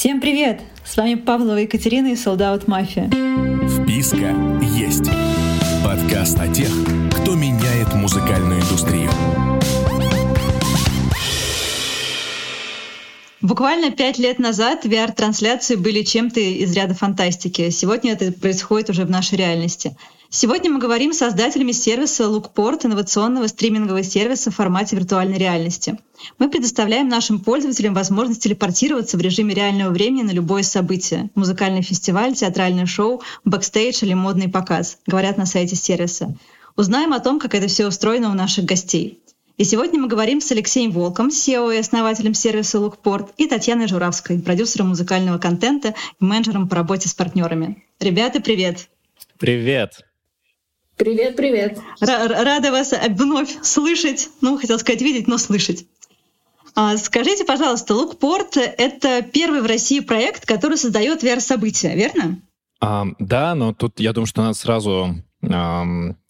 Всем привет! С вами Павлова Екатерина и Солдат Мафия. Вписка есть. Подкаст о тех, кто меняет музыкальную индустрию. Буквально пять лет назад VR-трансляции были чем-то из ряда фантастики. Сегодня это происходит уже в нашей реальности. Сегодня мы говорим с создателями сервиса Lookport, инновационного стримингового сервиса в формате виртуальной реальности. Мы предоставляем нашим пользователям возможность телепортироваться в режиме реального времени на любое событие. Музыкальный фестиваль, театральное шоу, бэкстейдж или модный показ, говорят на сайте сервиса. Узнаем о том, как это все устроено у наших гостей. И сегодня мы говорим с Алексеем Волком, CEO и основателем сервиса Lookport, и Татьяной Журавской, продюсером музыкального контента и менеджером по работе с партнерами. Ребята, привет! Привет! Привет, привет. Рада вас вновь слышать. Ну, хотел сказать видеть, но слышать. А, скажите, пожалуйста, Лукпорт — это первый в России проект, который создает VR-события, верно? А, да, но тут я думаю, что надо сразу а,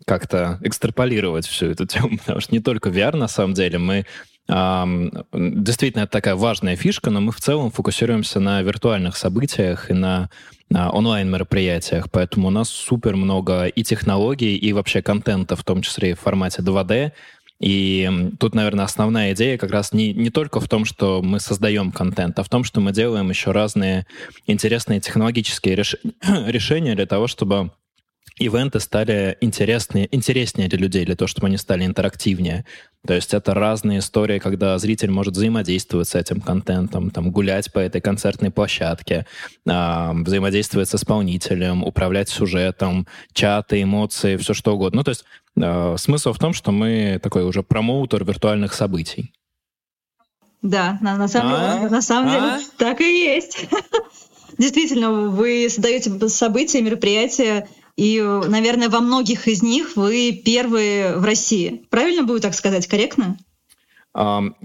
как-то экстраполировать всю эту тему, потому что не только VR, на самом деле, мы Действительно, это такая важная фишка, но мы в целом фокусируемся на виртуальных событиях и на онлайн-мероприятиях, поэтому у нас супер много и технологий, и вообще контента, в том числе и в формате 2D, и тут, наверное, основная идея как раз не, не только в том, что мы создаем контент, а в том, что мы делаем еще разные интересные технологические реш... решения для того, чтобы ивенты стали интереснее, интереснее для людей, для того, чтобы они стали интерактивнее. То есть это разные истории, когда зритель может взаимодействовать с этим контентом, там, гулять по этой концертной площадке, э, взаимодействовать с исполнителем, управлять сюжетом, чаты, эмоции, все что угодно. Ну, то есть э, смысл в том, что мы такой уже промоутер виртуальных событий. Да, на, на самом, а? деле, на самом а? деле так и есть. Действительно, вы создаете события, мероприятия, и, наверное, во многих из них вы первые в России. Правильно будет так сказать? Корректно?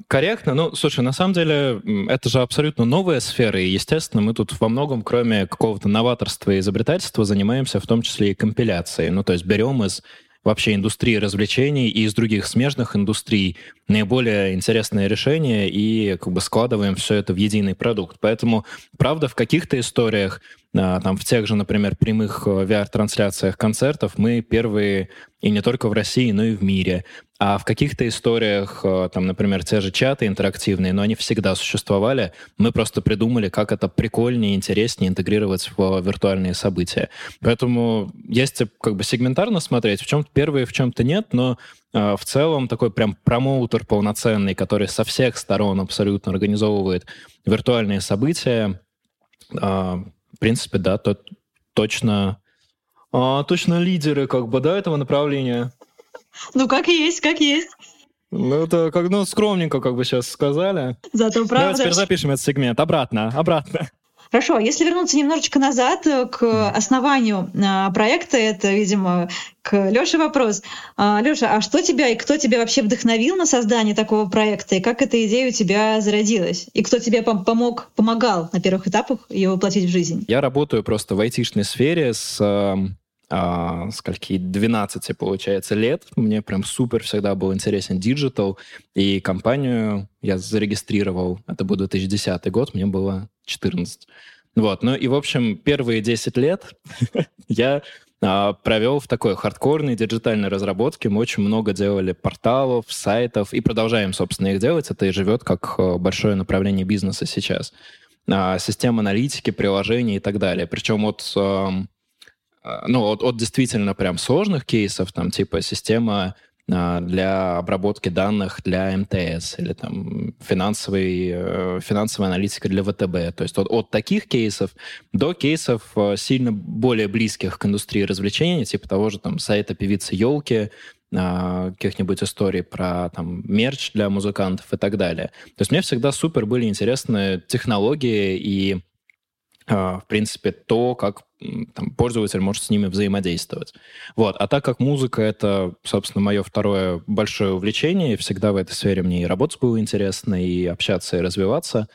Корректно. Ну, слушай, на самом деле, это же абсолютно новая сфера, и, естественно, мы тут во многом, кроме какого-то новаторства и изобретательства, занимаемся в том числе и компиляцией. Ну, то есть берем из вообще индустрии развлечений и из других смежных индустрий наиболее интересные решения и как бы складываем все это в единый продукт. Поэтому, правда, в каких-то историях, там в тех же, например, прямых э, VR-трансляциях концертов мы первые и не только в России, но и в мире. А в каких-то историях, э, там, например, те же чаты интерактивные, но они всегда существовали, мы просто придумали, как это прикольнее, интереснее интегрировать в виртуальные события. Поэтому если как бы сегментарно смотреть, в чем-то первые, в чем-то нет, но э, в целом такой прям промоутер полноценный, который со всех сторон абсолютно организовывает виртуальные события, э, в принципе, да, то точно, а, точно лидеры как бы, да, этого направления. Ну, как есть, как есть. Ну, это как, ну, скромненько, как бы сейчас сказали. Зато правда. Давай теперь запишем этот сегмент. Обратно, обратно. Хорошо, если вернуться немножечко назад э, к основанию э, проекта, это, видимо, к Лёше вопрос. А, Лёша, а что тебя и кто тебя вообще вдохновил на создание такого проекта, и как эта идея у тебя зародилась? И кто тебе помог, помогал на первых этапах ее воплотить в жизнь? Я работаю просто в айтишной сфере с эм, а, скольки, 12, получается, лет. Мне прям супер всегда был интересен диджитал. И компанию я зарегистрировал, это был 2010 год, мне было 14. Вот, ну и, в общем, первые 10 лет я а, провел в такой хардкорной диджитальной разработке. Мы очень много делали порталов, сайтов и продолжаем, собственно, их делать. Это и живет как а, большое направление бизнеса сейчас. А, система аналитики, приложений и так далее. Причем от а, ну, от, от действительно прям сложных кейсов, там, типа система а, для обработки данных для МТС или там финансовой, э, финансовая аналитика для ВТБ. То есть от, от таких кейсов до кейсов э, сильно более близких к индустрии развлечений, типа того же там сайта певицы Елки, а, каких-нибудь историй про там мерч для музыкантов и так далее. То есть мне всегда супер были интересны технологии и в принципе, то, как там, пользователь может с ними взаимодействовать. Вот. А так как музыка — это, собственно, мое второе большое увлечение, и всегда в этой сфере мне и работать было интересно, и общаться, и развиваться,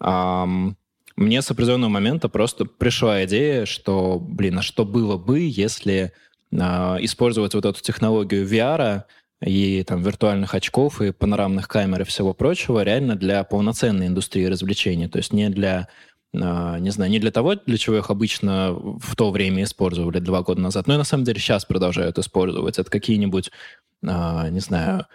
эм, мне с определенного момента просто пришла идея, что, блин, а что было бы, если э, использовать вот эту технологию VR и там виртуальных очков, и панорамных камер и всего прочего реально для полноценной индустрии развлечений, то есть не для а, не знаю, не для того, для чего их обычно в то время использовали два года назад, но и на самом деле сейчас продолжают использовать. Это какие-нибудь, а, не знаю, а,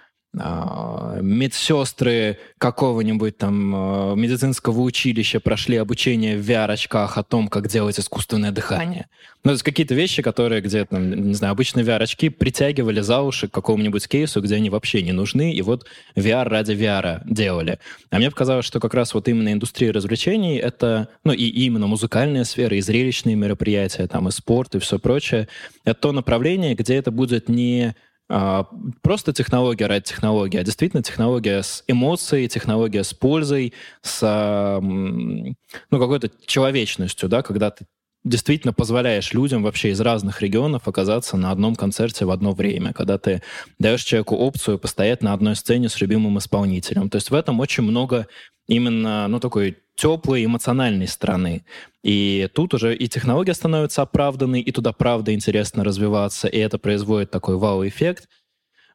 медсестры какого-нибудь там а, медицинского училища прошли обучение в VR-очках о том, как делать искусственное дыхание. Ну, это какие-то вещи, которые где-то, не знаю, обычные VR-очки притягивали за уши к какому-нибудь кейсу, где они вообще не нужны, и вот VR ради VR делали. А мне показалось, что как раз вот именно индустрия развлечений, это, ну, и именно музыкальная сфера, и зрелищные мероприятия, там, и спорт, и все прочее, это то направление, где это будет не а, просто технология ради технологии, а действительно технология с эмоцией, технология с пользой, с ну, какой-то человечностью, да, когда ты действительно позволяешь людям вообще из разных регионов оказаться на одном концерте в одно время, когда ты даешь человеку опцию постоять на одной сцене с любимым исполнителем. То есть в этом очень много именно, ну, такой теплой эмоциональной стороны. И тут уже и технология становится оправданной, и туда правда интересно развиваться, и это производит такой вау-эффект.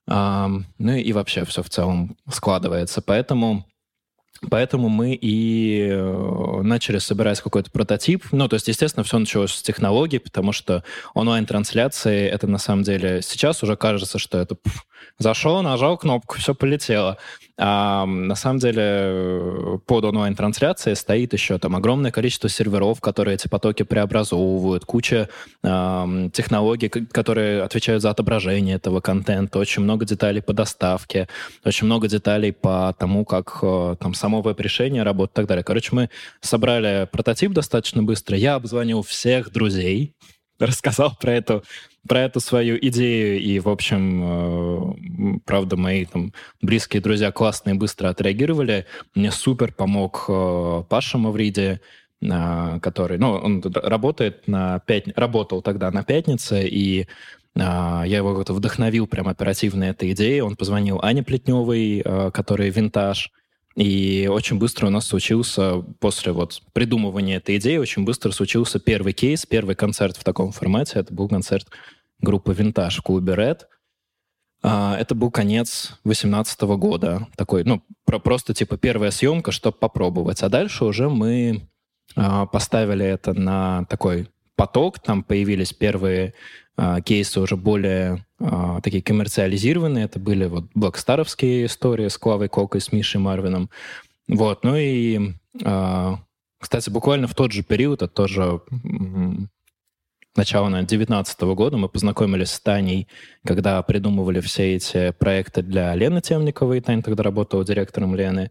Ну и вообще все в целом складывается. Поэтому Поэтому мы и э, начали собирать какой-то прототип. Ну, то есть, естественно, все началось с технологий, потому что онлайн-трансляции, это на самом деле сейчас уже кажется, что это пф, зашел, нажал кнопку, все полетело. А на самом деле под онлайн-трансляцией стоит еще там огромное количество серверов, которые эти потоки преобразовывают, куча э, технологий, которые отвечают за отображение этого контента, очень много деталей по доставке, очень много деталей по тому, как э, там само веб-решение работает и так далее. Короче, мы собрали прототип достаточно быстро. Я обзвонил всех друзей, рассказал про эту, про эту свою идею, и, в общем, э, правда, мои там близкие друзья классные быстро отреагировали. Мне супер помог э, Паша Мавриди, э, который, ну, он работает на пят... работал тогда на пятнице, и я его как-то вдохновил прям оперативно этой идеей. Он позвонил Ане Плетневой, которая винтаж, и очень быстро у нас случился, после вот придумывания этой идеи, очень быстро случился первый кейс, первый концерт в таком формате. Это был концерт группы «Винтаж» в клубе «Ред». А, это был конец 2018 года. Такой, ну, про, просто типа первая съемка, чтобы попробовать. А дальше уже мы а, поставили это на такой поток. Там появились первые кейсы уже более а, такие коммерциализированные. Это были вот блокстаровские истории с Клавой Кокой, с Мишей Марвином. Вот, ну и, а, кстати, буквально в тот же период, это тоже начало, наверное, 19 года мы познакомились с Таней, когда придумывали все эти проекты для Лены Темниковой. Таня тогда работала директором Лены.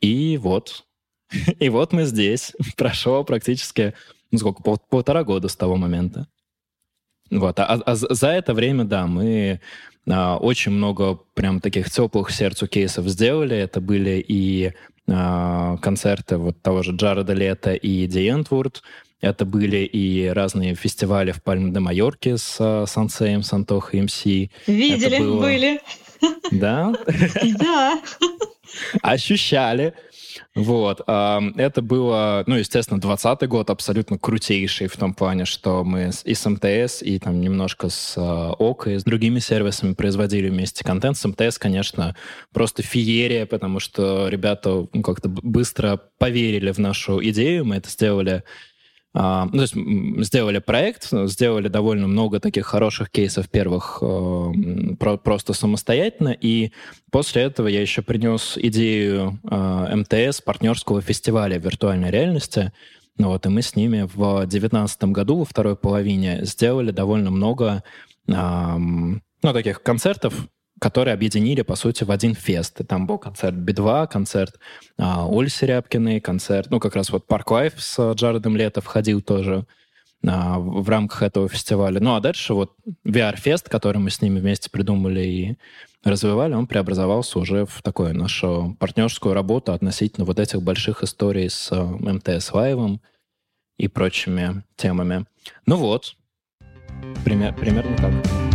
И вот, и вот мы здесь. Прошло практически, ну сколько, пол, полтора года с того момента. Вот. А, а за это время, да, мы а, очень много прям таких теплых сердцу кейсов сделали. Это были и а, концерты вот того же Джареда Лета и Ди Энтвурд. Это были и разные фестивали в Пальме де Майорке с а, Сансеем, и МС. Видели, было... были. Да? Да. Ощущали. Вот. Это было, ну, естественно, 20 год абсолютно крутейший в том плане, что мы и с МТС, и там немножко с а, ОКО, и с другими сервисами производили вместе контент. С МТС, конечно, просто феерия, потому что ребята ну, как-то быстро поверили в нашу идею. Мы это сделали ну, то есть сделали проект, сделали довольно много таких хороших кейсов первых э, про, просто самостоятельно, и после этого я еще принес идею э, МТС партнерского фестиваля виртуальной реальности, ну, вот, и мы с ними в 2019 году, во второй половине, сделали довольно много ну, таких концертов, которые объединили, по сути, в один фест. И там был концерт Би-2, концерт а, Оль Серябкиной, концерт, ну, как раз вот Park Live с Джаредом Лето входил тоже а, в рамках этого фестиваля. Ну, а дальше вот VR-фест, который мы с ними вместе придумали и развивали, он преобразовался уже в такую нашу партнерскую работу относительно вот этих больших историй с а, МТС Лайвом и прочими темами. Ну вот, пример, примерно так.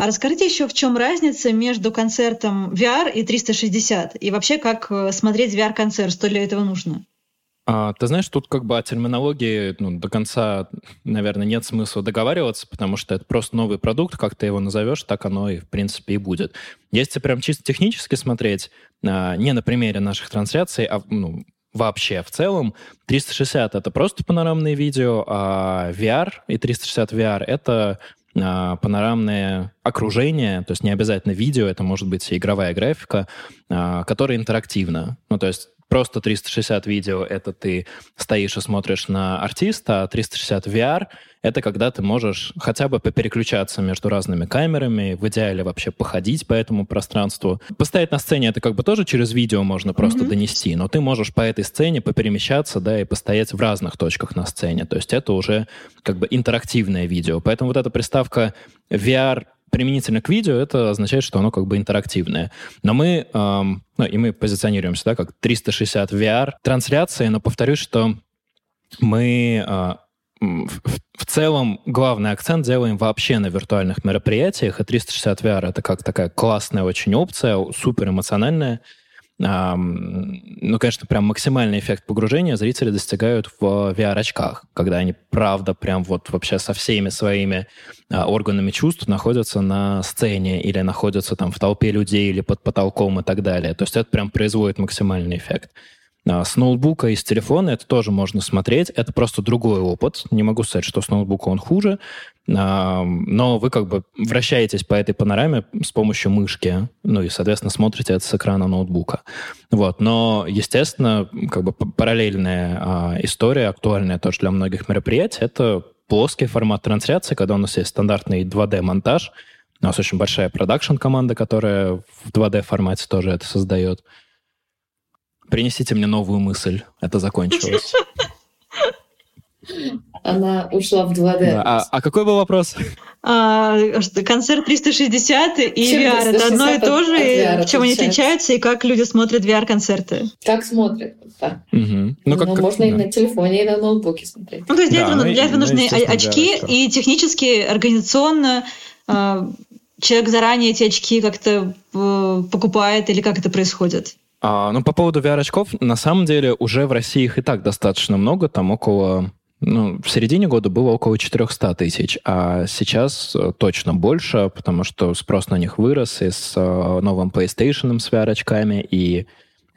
А расскажите еще, в чем разница между концертом VR и 360? И вообще, как э, смотреть VR-концерт? Что для этого нужно? А, ты знаешь, тут как бы о терминологии ну, до конца, наверное, нет смысла договариваться, потому что это просто новый продукт, как ты его назовешь, так оно и в принципе и будет. Если прям чисто технически смотреть, а, не на примере наших трансляций, а ну, вообще в целом, 360 — это просто панорамные видео, а VR и 360 VR — это панорамное окружение, то есть не обязательно видео, это может быть игровая графика, а, которая интерактивна. Ну, то есть Просто 360 видео — это ты стоишь и смотришь на артиста, а 360 VR — это когда ты можешь хотя бы попереключаться между разными камерами, в идеале вообще походить по этому пространству. Постоять на сцене — это как бы тоже через видео можно просто mm-hmm. донести, но ты можешь по этой сцене поперемещаться, да, и постоять в разных точках на сцене. То есть это уже как бы интерактивное видео. Поэтому вот эта приставка VR применительно к видео, это означает, что оно как бы интерактивное. Но мы, эм, ну, и мы позиционируемся, да, как 360 VR трансляции, но повторюсь, что мы э, в, в целом главный акцент делаем вообще на виртуальных мероприятиях, и 360 VR это как такая классная очень опция, супер эмоциональная, ну, конечно, прям максимальный эффект погружения зрители достигают в VR-очках, когда они, правда, прям вот вообще со всеми своими а, органами чувств находятся на сцене или находятся там в толпе людей или под потолком и так далее. То есть это прям производит максимальный эффект. А, с ноутбука и с телефона это тоже можно смотреть. Это просто другой опыт. Не могу сказать, что с ноутбука он хуже, но вы как бы вращаетесь по этой панораме с помощью мышки, ну и, соответственно, смотрите это с экрана ноутбука. Вот. Но, естественно, как бы параллельная а, история, актуальная тоже для многих мероприятий, это плоский формат трансляции, когда у нас есть стандартный 2D-монтаж, у нас очень большая продакшн-команда, которая в 2D-формате тоже это создает. Принесите мне новую мысль. Это закончилось. Она ушла в 2D. Да. А, а какой был вопрос? А, концерт 360 и чем VR это одно и то же, в чем они отличаются и как люди смотрят VR-концерты? Как смотрят, да. Угу. Ну, ну, как, как, можно да. и на телефоне, и на ноутбуке смотреть. Ну, то есть для да, этого, ну, для этого нужны ну, очки, и технически, организационно а, человек заранее эти очки как-то э, покупает или как это происходит? А, ну, по поводу VR-очков, на самом деле уже в России их и так достаточно много, там около ну, в середине года было около 400 тысяч, а сейчас э, точно больше, потому что спрос на них вырос и с э, новым PlayStation с VR-очками, и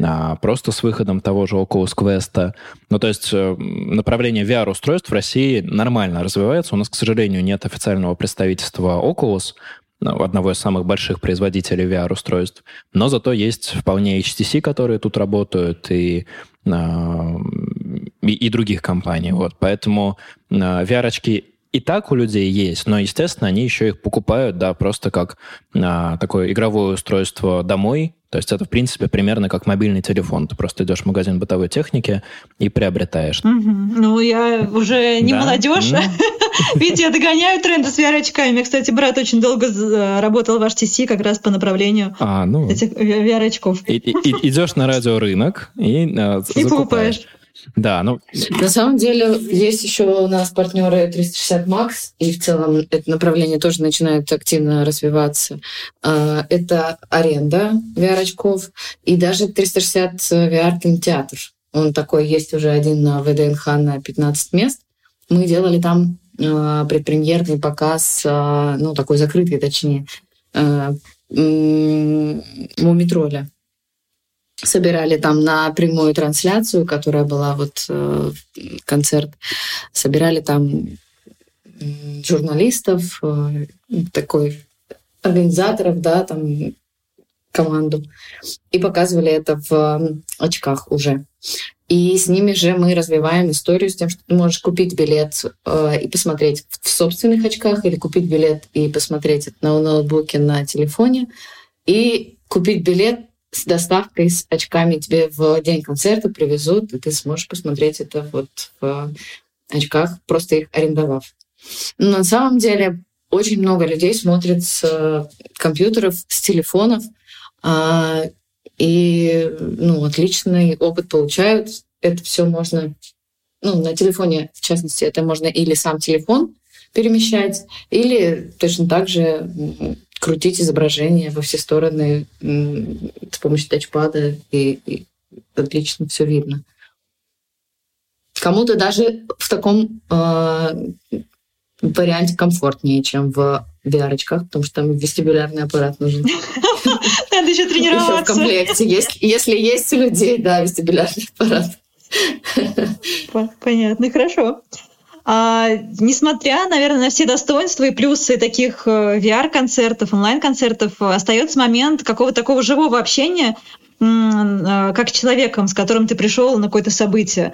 а, просто с выходом того же Oculus Quest. Ну, то есть э, направление VR-устройств в России нормально развивается. У нас, к сожалению, нет официального представительства Oculus, ну, одного из самых больших производителей VR-устройств. Но зато есть вполне HTC, которые тут работают, и, а, и, и других компаний. Вот. Поэтому а, VR-очки и так у людей есть, но, естественно, они еще их покупают, да, просто как а, такое игровое устройство домой, то есть это, в принципе, примерно как мобильный телефон. Ты просто идешь в магазин бытовой техники и приобретаешь. Угу. Ну, я уже не да? молодежь. Видите, я догоняю тренды с VR-очками. Мне, кстати, брат очень долго работал в HTC как раз по направлению а, ну, этих VR-очков. Идешь на радиорынок и, а, и покупаешь. Да, ну... На самом деле есть еще у нас партнеры 360 Max, и в целом это направление тоже начинает активно развиваться. А, это аренда VR-очков и даже 360 VR-кинотеатр. Он такой есть уже один на ВДНХ на 15 мест. Мы делали там а, предпремьерный показ, а, ну, такой закрытый, точнее, Мумитроля собирали там на прямую трансляцию, которая была вот э, концерт, собирали там журналистов, э, такой организаторов, да, там команду, и показывали это в очках уже. И с ними же мы развиваем историю с тем, что ты можешь купить билет э, и посмотреть в собственных очках, или купить билет и посмотреть на ноутбуке, на телефоне, и купить билет с доставкой, с очками тебе в день концерта привезут, и ты сможешь посмотреть это вот в очках, просто их арендовав. Но на самом деле очень много людей смотрят с э, компьютеров, с телефонов, а, и ну, отличный опыт получают. Это все можно, ну, на телефоне, в частности, это можно или сам телефон перемещать, или точно так же крутить изображение во все стороны с помощью тачпада, и, и отлично все видно. Кому-то даже в таком э, варианте комфортнее, чем в VR-очках, потому что там вестибулярный аппарат нужен. Надо еще тренироваться. Еще в комплекте. Если, если есть у людей, да, вестибулярный аппарат. Понятно, хорошо. А, несмотря, наверное, на все достоинства и плюсы таких э, VR-концертов, онлайн-концертов, остается момент какого-то такого живого общения, э, как человеком, с которым ты пришел на какое-то событие.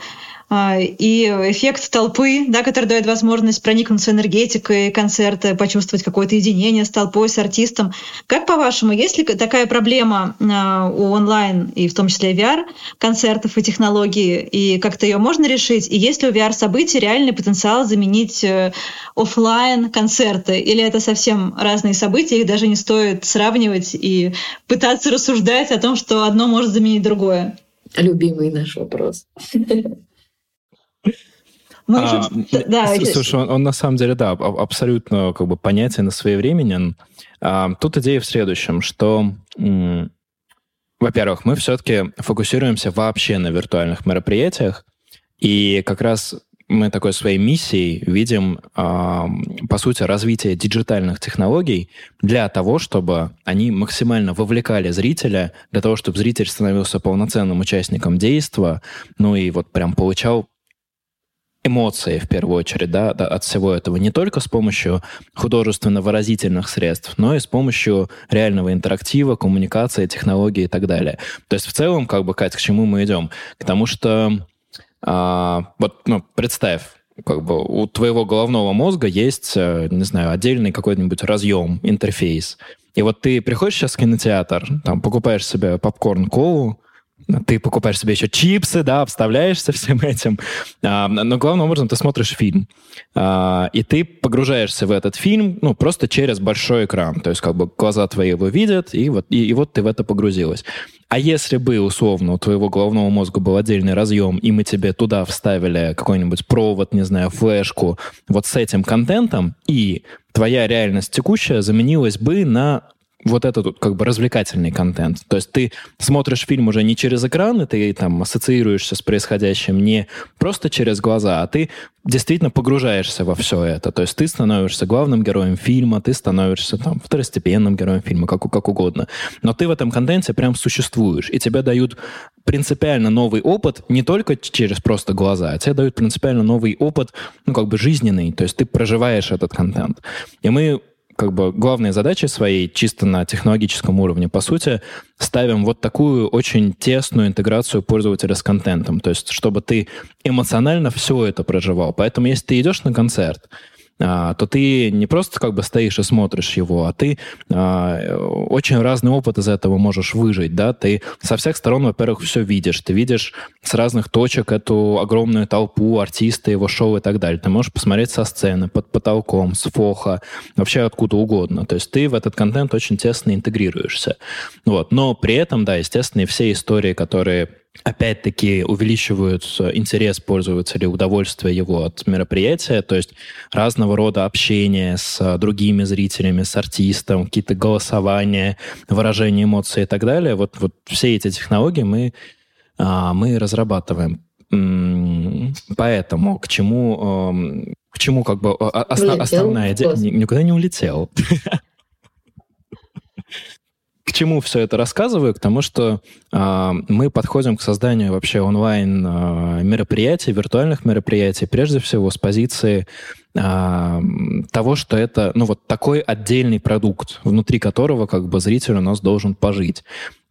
А, и эффект толпы, да, который дает возможность проникнуться энергетикой концерта, почувствовать какое-то единение с толпой, с артистом. Как по-вашему, есть ли такая проблема а, у онлайн и в том числе VR концертов и технологий, и как-то ее можно решить? И есть ли у VR событий реальный потенциал заменить э, офлайн концерты? Или это совсем разные события, их даже не стоит сравнивать и пытаться рассуждать о том, что одно может заменить другое? Любимый наш вопрос. Мы а, да, слушай, он, он на самом деле, да, абсолютно как бы понятен и своевременен. А, тут идея в следующем, что, во-первых, мы все-таки фокусируемся вообще на виртуальных мероприятиях, и как раз мы такой своей миссией видим, э, по сути, развитие диджитальных технологий для того, чтобы они максимально вовлекали зрителя, для того, чтобы зритель становился полноценным участником действия, ну и вот прям получал эмоции, в первую очередь, да, от всего этого. Не только с помощью художественно-выразительных средств, но и с помощью реального интерактива, коммуникации, технологий и так далее. То есть в целом, как бы, Кать, к чему мы идем? К тому, что а, вот, ну, представь, как бы у твоего головного мозга есть, э, не знаю, отдельный какой-нибудь разъем, интерфейс. И вот ты приходишь сейчас в кинотеатр, там покупаешь себе попкорн, колу, ты покупаешь себе еще чипсы, да, обставляешься всем этим. А, но главным образом ты смотришь фильм. А, и ты погружаешься в этот фильм, ну, просто через большой экран. То есть как бы глаза твои его видят, и вот, и, и вот ты в это погрузилась. А если бы, условно, у твоего головного мозга был отдельный разъем, и мы тебе туда вставили какой-нибудь провод, не знаю, флешку, вот с этим контентом, и твоя реальность текущая заменилась бы на вот этот как бы развлекательный контент. То есть ты смотришь фильм уже не через экран, и ты там ассоциируешься с происходящим не просто через глаза, а ты действительно погружаешься во все это. То есть ты становишься главным героем фильма, ты становишься там второстепенным героем фильма, как, как угодно. Но ты в этом контенте прям существуешь, и тебе дают принципиально новый опыт не только через просто глаза, а тебе дают принципиально новый опыт, ну, как бы жизненный, то есть ты проживаешь этот контент. И мы как бы главной задачей своей, чисто на технологическом уровне, по сути, ставим вот такую очень тесную интеграцию пользователя с контентом. То есть, чтобы ты эмоционально все это проживал. Поэтому, если ты идешь на концерт, то ты не просто как бы стоишь и смотришь его, а ты а, очень разный опыт из этого можешь выжить, да, ты со всех сторон, во-первых, все видишь, ты видишь с разных точек эту огромную толпу, артиста, его шоу и так далее, ты можешь посмотреть со сцены, под потолком, с фоха, вообще откуда угодно, то есть ты в этот контент очень тесно интегрируешься, вот, но при этом, да, естественно, и все истории, которые опять-таки увеличивают интерес пользователя, удовольствие его от мероприятия, то есть разного рода общение с другими зрителями, с артистом, какие-то голосования, выражение эмоций и так далее. Вот, вот все эти технологии мы, а, мы разрабатываем. Поэтому к чему, к чему как бы основ, основная идея... Никуда не улетел. К чему все это рассказываю? К тому, что э, мы подходим к созданию вообще онлайн э, мероприятий, виртуальных мероприятий, прежде всего с позиции э, того, что это, ну вот такой отдельный продукт, внутри которого как бы зритель у нас должен пожить.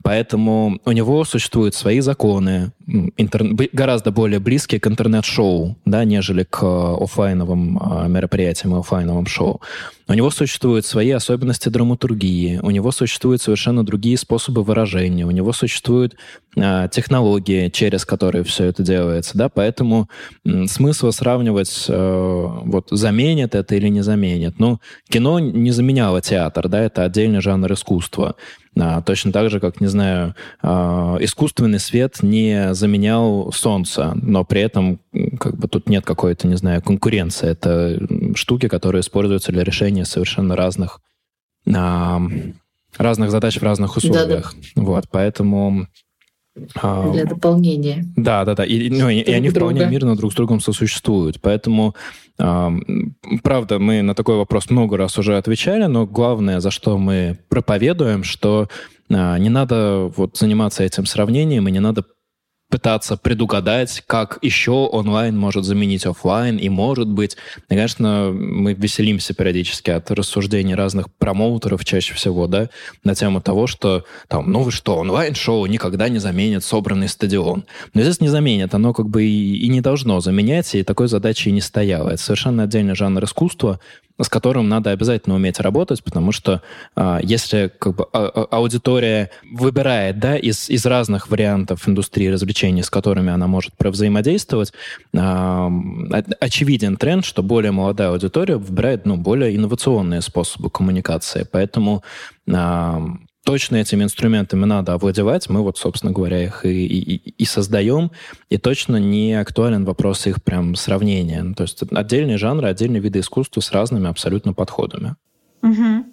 Поэтому у него существуют свои законы, интер... гораздо более близкие к интернет-шоу, да, нежели к э, офлайновым э, мероприятиям и офлайновым шоу. У него существуют свои особенности драматургии, у него существуют совершенно другие способы выражения, у него существуют э, технологии, через которые все это делается, да, поэтому э, смысла сравнивать, э, вот, заменит это или не заменит. Ну, кино не заменяло театр, да, это отдельный жанр искусства. А, точно так же, как, не знаю, а, искусственный свет не заменял солнце, но при этом как бы тут нет какой-то, не знаю, конкуренции. Это штуки, которые используются для решения совершенно разных а, разных задач в разных условиях. Да, да. Вот, поэтому для дополнения. Да, да, да. И, ну, и, и они друга. вполне мирно друг с другом сосуществуют. Поэтому, э, правда, мы на такой вопрос много раз уже отвечали, но главное, за что мы проповедуем, что э, не надо вот заниматься этим сравнением, и не надо пытаться предугадать, как еще онлайн может заменить офлайн, и может быть, конечно, мы веселимся периодически от рассуждений разных промоутеров чаще всего, да, на тему того, что там, ну вы что, онлайн-шоу никогда не заменит собранный стадион. Но здесь не заменит, оно как бы и, и не должно заменять, и такой задачи и не стояло. Это совершенно отдельный жанр искусства, с которым надо обязательно уметь работать, потому что а, если как бы, а, а, аудитория выбирает да, из, из разных вариантов индустрии развлечений, с которыми она может взаимодействовать, а, очевиден тренд, что более молодая аудитория выбирает ну, более инновационные способы коммуникации. Поэтому а, точно этими инструментами надо овладевать. Мы вот, собственно говоря, их и, и, и создаем. И точно не актуален вопрос их прям сравнения. Ну, то есть отдельные жанры, отдельные виды искусства с разными абсолютно подходами. Угу.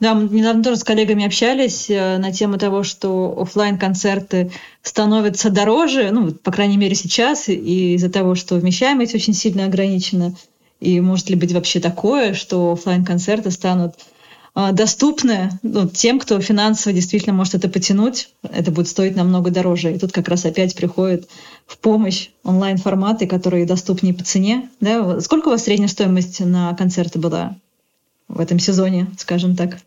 Да, мы недавно тоже с коллегами общались э, на тему того, что офлайн концерты становятся дороже, ну, по крайней мере, сейчас, и из-за того, что вмещаемость очень сильно ограничена. И может ли быть вообще такое, что офлайн концерты станут доступны ну, тем, кто финансово действительно может это потянуть. Это будет стоить намного дороже. И тут как раз опять приходит в помощь онлайн-форматы, которые доступнее по цене. Да? Сколько у вас средняя стоимость на концерты была в этом сезоне, скажем так?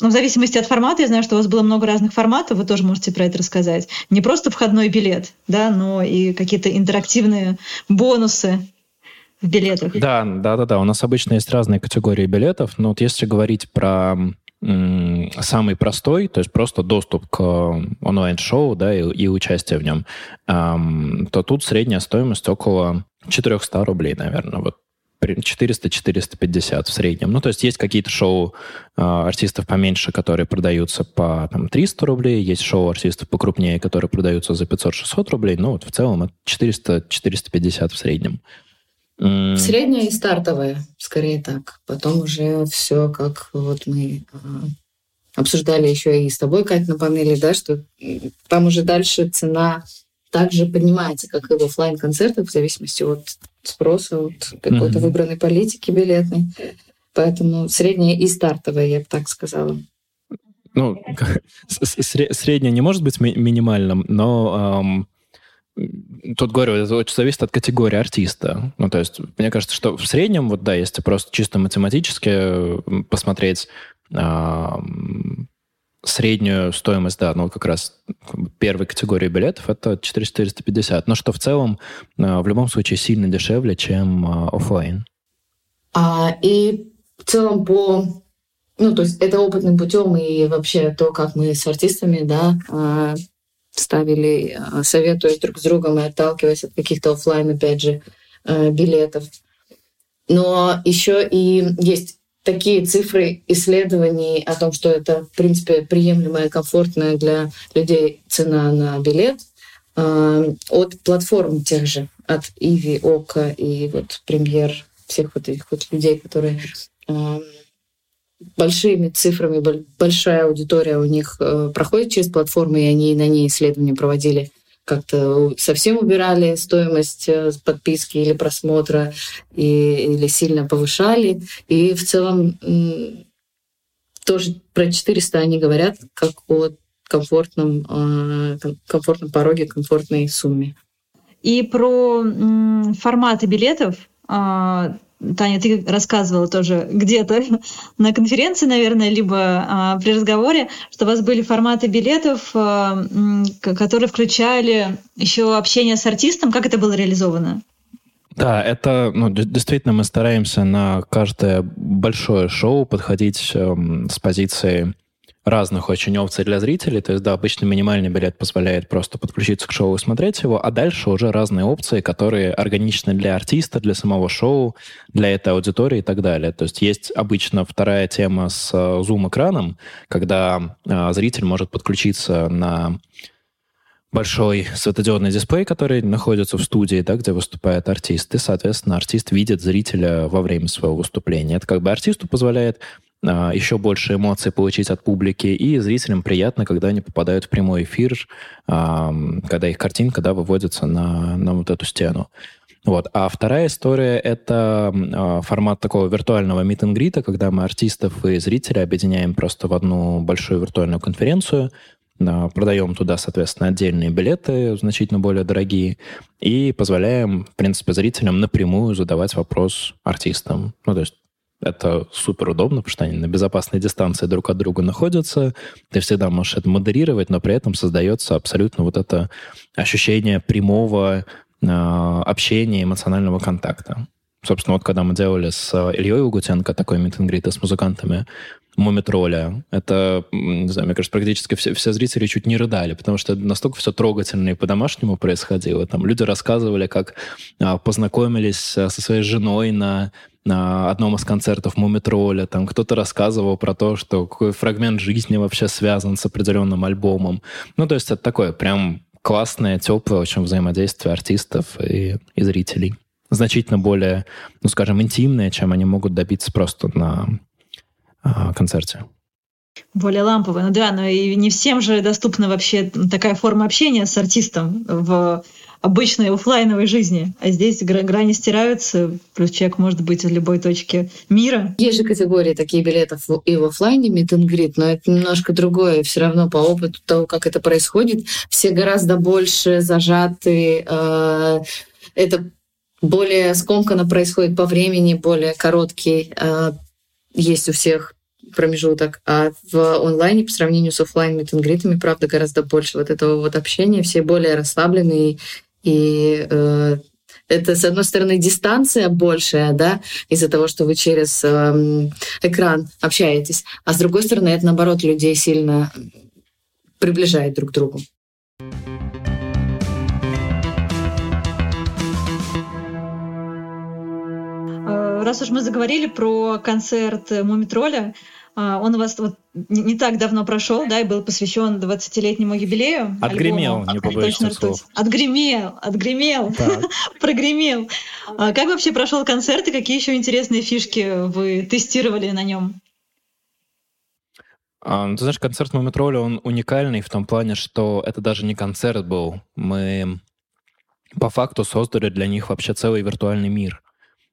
Ну, в зависимости от формата, я знаю, что у вас было много разных форматов, вы тоже можете про это рассказать. Не просто входной билет, да, но и какие-то интерактивные бонусы в билетах. Да, да, да, да. У нас обычно есть разные категории билетов, но вот если говорить про самый простой, то есть просто доступ к онлайн-шоу да, и, и участие в нем, эм, то тут средняя стоимость около 400 рублей, наверное. Вот 400-450 в среднем. Ну, то есть есть какие-то шоу э, артистов поменьше, которые продаются по там, 300 рублей, есть шоу артистов покрупнее, которые продаются за 500-600 рублей, ну, вот в целом это 400-450 в среднем. Средняя и стартовая, скорее так. Потом уже все, как вот мы а, обсуждали еще и с тобой, Катя, на панели, да, что там уже дальше цена также поднимается, как и в офлайн концертах в зависимости от спроса, от какой-то mm-hmm. выбранной политики билетной. Поэтому средняя и стартовая, я бы так сказала. Ну, средняя не может быть ми- минимальным, но эм, Тут говорю, это очень зависит от категории артиста. Ну, то есть, мне кажется, что в среднем, вот да, если просто чисто математически посмотреть а, среднюю стоимость, да, ну, как раз первой категории билетов, это 400-450. Но что в целом, а, в любом случае, сильно дешевле, чем а, офлайн. А, и в целом по ну, то есть это опытным путем и вообще то, как мы с артистами, да, ставили, э, советуясь друг с другом и отталкиваясь от каких-то офлайн, опять же, э, билетов. Но еще и есть такие цифры исследований о том, что это, в принципе, приемлемая, комфортная для людей цена на билет э, от платформ тех же, от Иви, Ока и вот премьер всех вот этих вот людей, которые большими цифрами, большая аудитория у них э, проходит через платформы, и они на ней исследования проводили как-то совсем убирали стоимость э, подписки или просмотра и, или сильно повышали. И в целом тоже про 400 они говорят как о комфортном, э, комфортном пороге, комфортной сумме. И про форматы билетов а, Таня, ты рассказывала тоже где-то на конференции, наверное, либо а, при разговоре, что у вас были форматы билетов, а, которые включали еще общение с артистом. Как это было реализовано? Да, это, ну, действительно, мы стараемся на каждое большое шоу подходить э, с позиции разных очень опций для зрителей. То есть, да, обычно минимальный билет позволяет просто подключиться к шоу и смотреть его, а дальше уже разные опции, которые органичны для артиста, для самого шоу, для этой аудитории и так далее. То есть есть обычно вторая тема с э, зум-экраном, когда э, зритель может подключиться на большой светодиодный дисплей, который находится в студии, да, где выступает артист, и, соответственно, артист видит зрителя во время своего выступления. Это как бы артисту позволяет еще больше эмоций получить от публики, и зрителям приятно, когда они попадают в прямой эфир, а, когда их картинка да, выводится на, на вот эту стену. Вот. А вторая история — это э, формат такого виртуального мит грита когда мы артистов и зрителей объединяем просто в одну большую виртуальную конференцию, продаем туда, соответственно, отдельные билеты, значительно более дорогие, и позволяем, в принципе, зрителям напрямую задавать вопрос артистам. Ну, то есть это супер удобно, потому что они на безопасной дистанции друг от друга находятся. Ты всегда можешь это модерировать, но при этом создается абсолютно вот это ощущение прямого э, общения, эмоционального контакта. Собственно, вот когда мы делали с Ильей Угутенко такой мит с музыкантами, Мумитроля. Это, не знаю, мне кажется, практически все, все зрители чуть не рыдали, потому что настолько все трогательно и по-домашнему происходило. Там люди рассказывали, как а, познакомились а, со своей женой на на одном из концертов Мумитроля, там кто-то рассказывал про то, что какой фрагмент жизни вообще связан с определенным альбомом. Ну, то есть это такое прям классное, теплое очень взаимодействие артистов и, и зрителей. Значительно более, ну, скажем, интимное, чем они могут добиться просто на а, концерте. Более ламповый. Ну да, но и не всем же доступна вообще такая форма общения с артистом в обычной офлайновой жизни. А здесь грани стираются, плюс человек может быть в любой точке мира. Есть же категории такие билетов и в офлайне greet, но это немножко другое. Все равно по опыту того, как это происходит, все гораздо больше зажаты. Э, это более скомканно происходит по времени, более короткий э, есть у всех промежуток, а в онлайне по сравнению с офлайн митингритами, правда, гораздо больше вот этого вот общения, все более расслабленные, и э, это, с одной стороны, дистанция большая, да, из-за того, что вы через э, экран общаетесь, а с другой стороны, это, наоборот, людей сильно приближает друг к другу. раз уж мы заговорили про концерт Мумитроля, он у вас вот не так давно прошел, да, и был посвящен 20-летнему юбилею. Отгремел, альбому. не побоюсь слов. Отгремел, отгремел, прогремел. А как вообще прошел концерт и какие еще интересные фишки вы тестировали на нем? А, ну, ты знаешь, концерт Мумитроля, он уникальный в том плане, что это даже не концерт был. Мы по факту создали для них вообще целый виртуальный мир.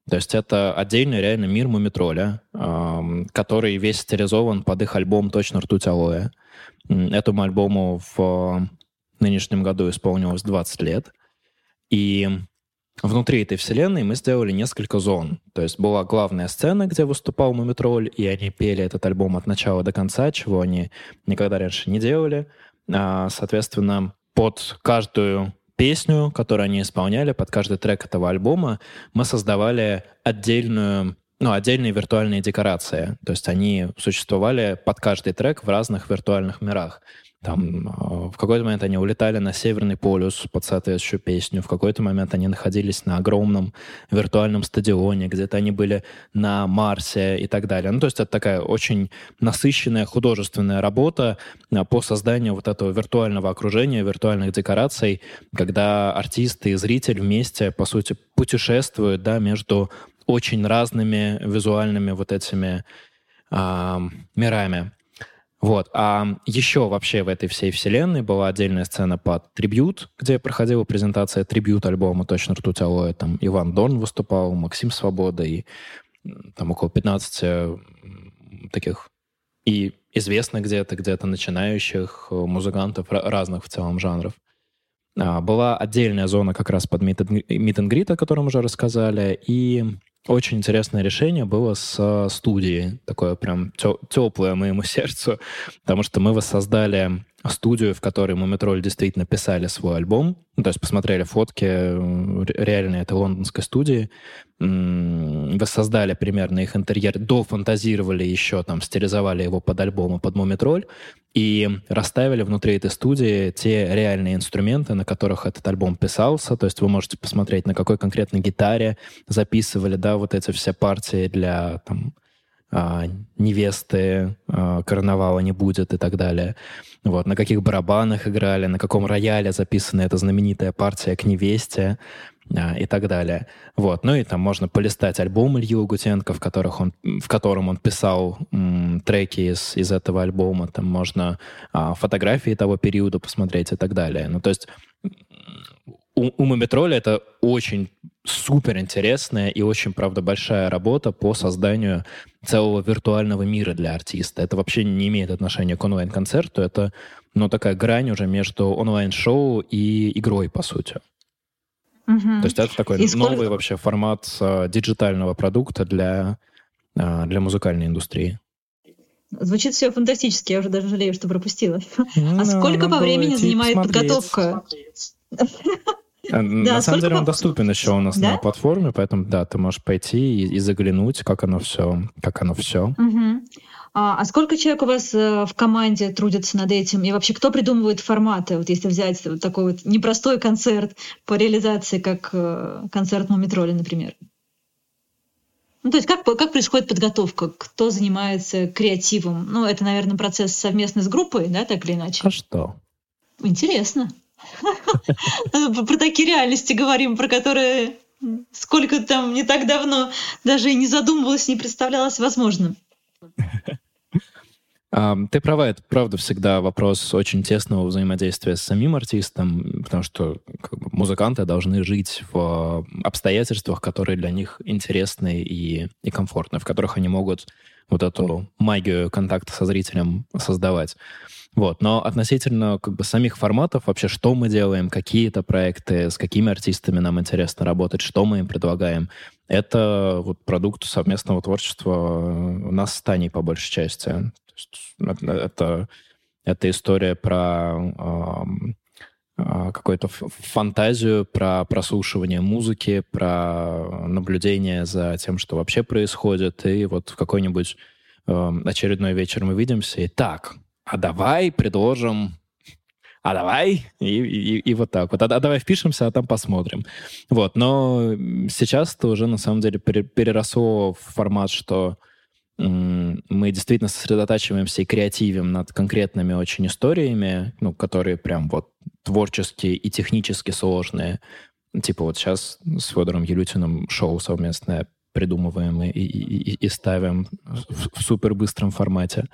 То есть это отдельный реально мир Мумитроля, который весь стилизован под их альбом «Точно ртуть алоэ». Этому альбому в нынешнем году исполнилось 20 лет. И внутри этой вселенной мы сделали несколько зон. То есть была главная сцена, где выступал Мумитроль, и они пели этот альбом от начала до конца, чего они никогда раньше не делали. А, соответственно, под каждую песню, которую они исполняли под каждый трек этого альбома, мы создавали отдельную ну, отдельные виртуальные декорации. То есть они существовали под каждый трек в разных виртуальных мирах. Там э, в какой-то момент они улетали на Северный полюс под соответствующую песню, в какой-то момент они находились на огромном виртуальном стадионе, где-то они были на Марсе и так далее. Ну, то есть это такая очень насыщенная художественная работа э, по созданию вот этого виртуального окружения, виртуальных декораций, когда артисты и зритель вместе, по сути, путешествуют да, между очень разными визуальными вот этими э, мирами. Вот. А еще вообще в этой всей вселенной была отдельная сцена под трибют, где проходила презентация трибют альбома «Точно ртуть алоэ». Там Иван Дорн выступал, Максим Свобода и там около 15 таких и известных где-то, где-то начинающих э, музыкантов разных в целом жанров. А, была отдельная зона как раз под мит грит о котором уже рассказали, и очень интересное решение было с студией, такое прям теплое моему сердцу, потому что мы воссоздали студию, в которой Мумитроль действительно писали свой альбом. Ну, то есть посмотрели фотки реальной этой лондонской студии, воссоздали примерно их интерьер, дофантазировали еще, там, стилизовали его под альбом и под Мумитроль, и расставили внутри этой студии те реальные инструменты, на которых этот альбом писался. То есть вы можете посмотреть, на какой конкретной гитаре записывали, да, вот эти все партии для, там, а, невесты, а, карнавала не будет и так далее. Вот, на каких барабанах играли, на каком рояле записана эта знаменитая партия к невесте. а, и так далее. Вот. Ну и там можно полистать альбом Ильи Лагутенко, в, которых он, в котором он писал м, треки из, из этого альбома. Там можно а, фотографии того периода посмотреть и так далее. Ну то есть у, у Мумитроля это очень супер интересная и очень, правда, большая работа по созданию целого виртуального мира для артиста. Это вообще не имеет отношения к онлайн-концерту, это ну, такая грань уже между онлайн-шоу и игрой, по сути. Угу. То есть это такой и новый сколько... вообще формат uh, диджитального продукта для, uh, для музыкальной индустрии. Звучит все фантастически, я уже даже жалею, что пропустила. Ну, а сколько по времени занимает подготовка? Э, на самом деле он доступен еще у нас на платформе, поэтому да, ты можешь пойти и, заглянуть, как оно все, как оно все. А, а сколько человек у вас э, в команде трудится над этим? И вообще, кто придумывает форматы? Вот если взять вот такой вот непростой концерт по реализации, как э, концерт Мумитроли, например. Ну, то есть как, как происходит подготовка? Кто занимается креативом? Ну, это, наверное, процесс совместный с группой, да, так или иначе? А что? Интересно. Про такие реальности говорим, про которые сколько там не так давно даже и не задумывалась, не представлялось возможным. Ты права, это правда всегда вопрос очень тесного взаимодействия с самим артистом, потому что музыканты должны жить в обстоятельствах, которые для них интересны и, и комфортны, в которых они могут вот эту магию контакта со зрителем создавать. Вот. Но относительно как бы самих форматов, вообще, что мы делаем, какие это проекты, с какими артистами нам интересно работать, что мы им предлагаем, это вот продукт совместного творчества у нас с Таней по большей части. Это, это история про э, какую-то фантазию, про прослушивание музыки, про наблюдение за тем, что вообще происходит. И вот в какой-нибудь э, очередной вечер мы видимся, и так, а давай предложим а давай, и, и, и вот так вот. А, а давай впишемся, а там посмотрим. Вот, но сейчас это уже на самом деле переросло в формат, что мы действительно сосредотачиваемся и креативим над конкретными очень историями, ну, которые прям вот творчески и технически сложные. Типа вот сейчас с Федором Елютиным шоу совместное придумываем и, и, и ставим в, в супер быстром формате.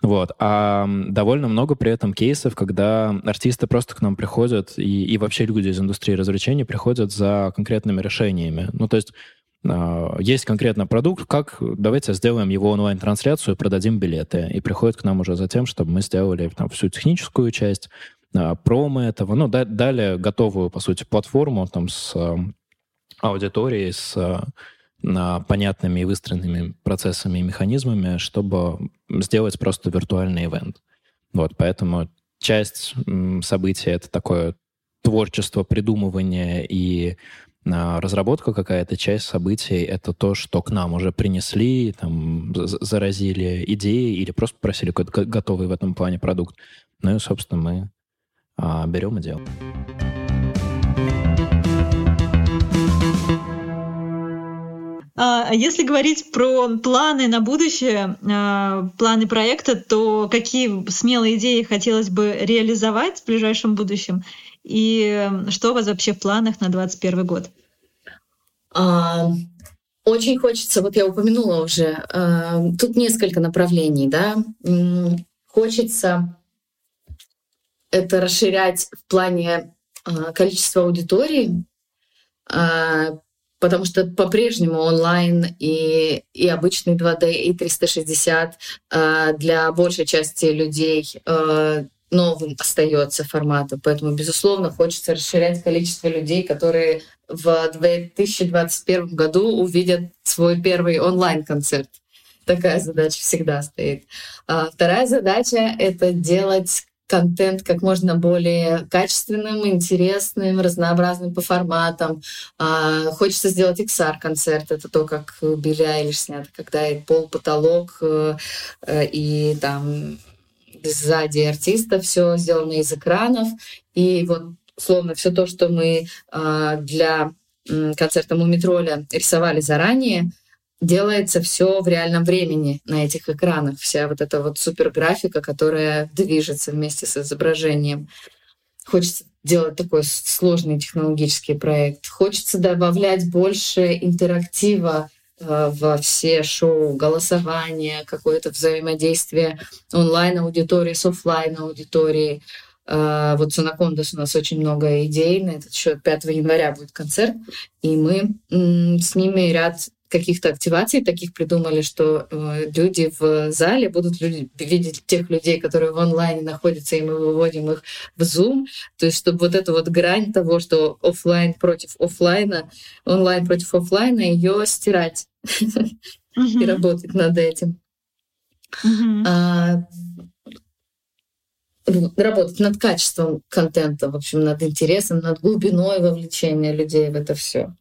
Вот. А довольно много при этом кейсов, когда артисты просто к нам приходят, и, и вообще люди из индустрии развлечений приходят за конкретными решениями. Ну, то есть а, есть конкретно продукт, как давайте сделаем его онлайн-трансляцию, продадим билеты. И приходят к нам уже за тем, чтобы мы сделали там, всю техническую часть, а, промо этого, ну, да, дали готовую, по сути, платформу там с аудиторией, с понятными и выстроенными процессами и механизмами, чтобы сделать просто виртуальный ивент. Вот, поэтому часть события — это такое творчество, придумывание и а, разработка какая-то, часть событий — это то, что к нам уже принесли, там, заразили идеи или просто просили какой-то готовый в этом плане продукт. Ну и, собственно, мы а, берем и делаем. Если говорить про планы на будущее, а, планы проекта, то какие смелые идеи хотелось бы реализовать в ближайшем будущем? И что у вас вообще в планах на 2021 год? А, очень хочется, вот я упомянула уже, а, тут несколько направлений, да. Хочется это расширять в плане а, количества аудитории, а, потому что по-прежнему онлайн и, и обычный 2D, и 360 э, для большей части людей э, новым остается форматом. Поэтому, безусловно, хочется расширять количество людей, которые в 2021 году увидят свой первый онлайн-концерт. Такая задача всегда стоит. А вторая задача — это делать контент как можно более качественным, интересным, разнообразным по форматам. А, хочется сделать XR-концерт. Это то, как Билли Айлиш снят, когда и пол, потолок, э, э, и там сзади артиста все сделано из экранов. И вот словно все то, что мы а, для концерта Мумитроля рисовали заранее, делается все в реальном времени на этих экранах. Вся вот эта вот суперграфика, которая движется вместе с изображением. хочется делать такой сложный технологический проект. Хочется добавлять больше интерактива э, во все шоу, голосование, какое-то взаимодействие онлайн-аудитории с офлайн-аудиторией. Э, вот с Анакондас у нас очень много идей. На этот счет 5 января будет концерт. И мы с ними ряд каких-то активаций таких придумали, что э, люди в зале будут люди, видеть тех людей, которые в онлайне находятся, и мы выводим их в Zoom. То есть, чтобы вот эту вот грань того, что офлайн против офлайна, онлайн против офлайна, ее стирать и работать над этим. А, работать над качеством контента, в общем, над интересом, над глубиной вовлечения людей в это все.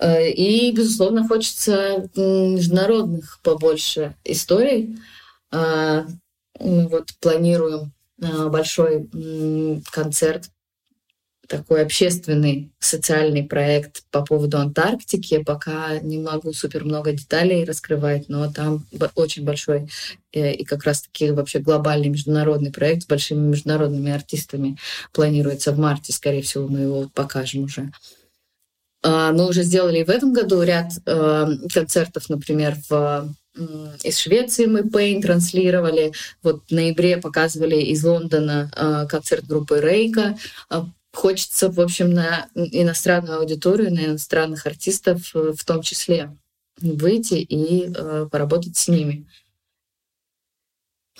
Э, и, безусловно, хочется международных побольше историй. А, мы вот планируем а, большой концерт, такой общественный социальный проект по поводу Антарктики. Пока не могу супер много деталей раскрывать, но там очень большой э, и как раз-таки вообще глобальный международный проект с большими международными артистами планируется в марте. Скорее всего, мы его покажем уже. А, мы уже сделали в этом году ряд э, концертов, например, в из Швеции мы Pain транслировали. Вот в ноябре показывали из Лондона э, концерт группы Рейка. А, хочется, в общем, на иностранную аудиторию, на иностранных артистов э, в том числе выйти и поработать с ними.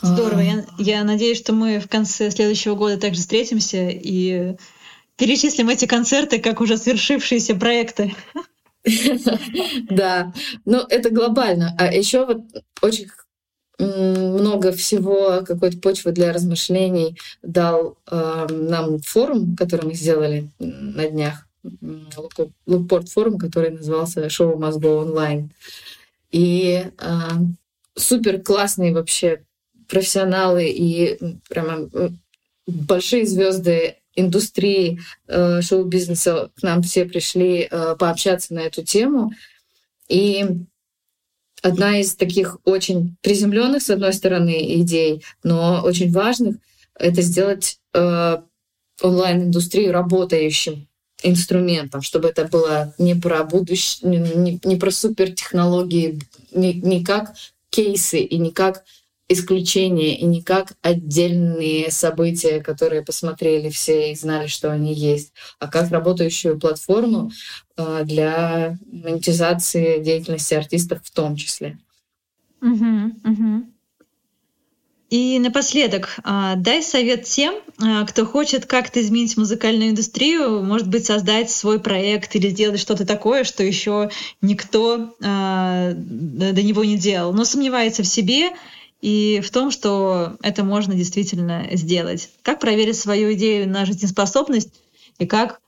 Здорово. Я, я надеюсь, что мы в конце следующего года также встретимся и перечислим эти концерты как уже свершившиеся проекты. Да, но это глобально. А еще вот очень много всего, какой-то почвы для размышлений дал э, нам форум, который мы сделали на днях, Лукпорт форум, который назывался «Шоу Go Online». И э, супер классные вообще профессионалы и прямо большие звезды индустрии э, шоу-бизнеса к нам все пришли э, пообщаться на эту тему. И одна из таких очень приземленных, с одной стороны, идей, но очень важных, это сделать э, онлайн-индустрию работающим инструментом, чтобы это было не про будущее, не, не про супертехнологии, не, не как кейсы и не как исключение и не как отдельные события, которые посмотрели все и знали, что они есть, а как работающую платформу а, для монетизации деятельности артистов в том числе. Угу, угу. И напоследок, а, дай совет тем, а, кто хочет как-то изменить музыкальную индустрию, может быть, создать свой проект или сделать что-то такое, что еще никто до него не делал, но сомневается в себе и в том, что это можно действительно сделать. Как проверить свою идею на жизнеспособность и как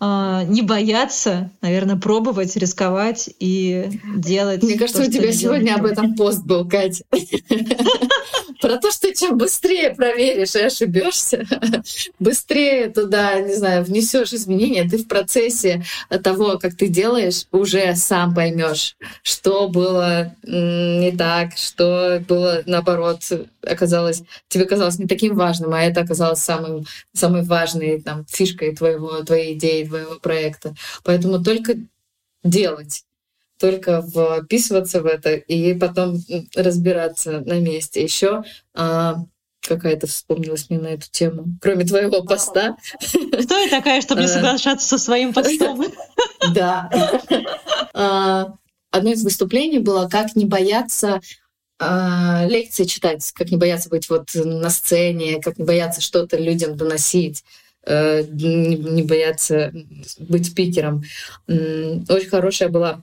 не бояться, наверное, пробовать, рисковать и делать. Мне кажется, то, у тебя сегодня об этом пост был, Катя. Про то, что чем быстрее проверишь и ошибешься, быстрее туда, не знаю, внесешь изменения, ты в процессе того, как ты делаешь, уже сам поймешь, что было не так, что было наоборот, оказалось, тебе казалось не таким важным, а это оказалось самым, самой важной там, фишкой твоего, твоей идеи, твоего проекта. Поэтому только делать только вписываться в это и потом разбираться на месте. Еще а, какая-то вспомнилась мне на эту тему, кроме твоего поста. Кто я такая, чтобы не а. соглашаться со своим постом? Да. А, одно из выступлений было «Как не бояться а, лекции читать, как не бояться быть вот на сцене, как не бояться что-то людям доносить э, не бояться быть спикером. Очень хорошая была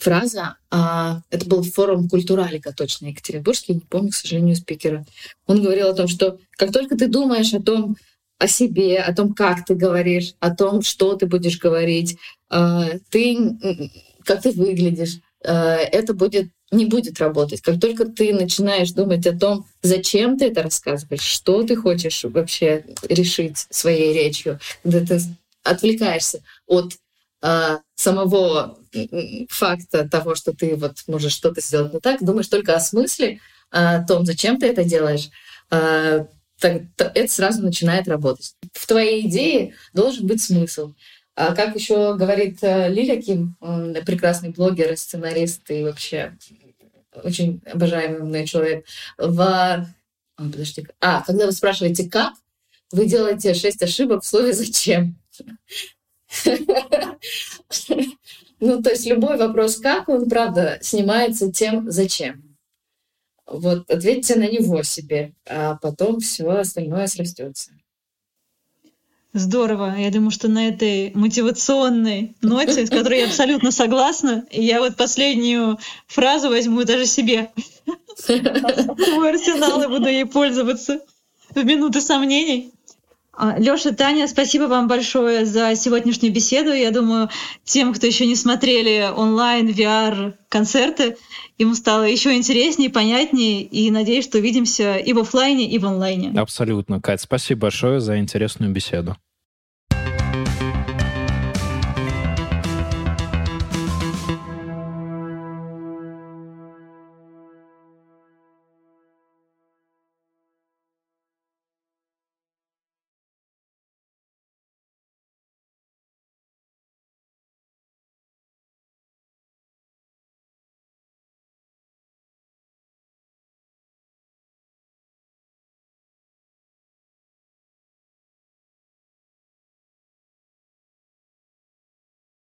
фраза, а, это был форум Культуралика, точно, Екатеринбургский, не помню, к сожалению, спикера. Он говорил о том, что как только ты думаешь о том, о себе, о том, как ты говоришь, о том, что ты будешь говорить, а, ты, как ты выглядишь, а, это будет не будет работать. Как только ты начинаешь думать о том, зачем ты это рассказываешь, что ты хочешь вообще решить своей речью, когда ты отвлекаешься от а, самого факта того, что ты вот можешь что-то сделать не так, думаешь только о смысле, о том, зачем ты это делаешь, а, так, это сразу начинает работать. В твоей идее должен быть смысл. А как еще говорит э, Лиля Ким, прекрасный блогер, сценарист и вообще очень обожаемый мной человек, в... Ой, подожди. А, когда вы спрашиваете «как?», вы делаете шесть ошибок в слове «зачем?». Ну, то есть любой вопрос «как?», он, правда, снимается тем «зачем?». Вот ответьте на него себе, а потом все остальное срастется. Здорово. Я думаю, что на этой мотивационной ноте, с которой я абсолютно согласна, я вот последнюю фразу возьму даже себе в арсенал и буду ей пользоваться в минуты сомнений. А, Лёша, Таня, спасибо вам большое за сегодняшнюю беседу. Я думаю, тем, кто еще не смотрели онлайн, VR концерты, ему стало еще интереснее, понятнее, и надеюсь, что увидимся и в офлайне, и в онлайне. Абсолютно. Кать, спасибо большое за интересную беседу.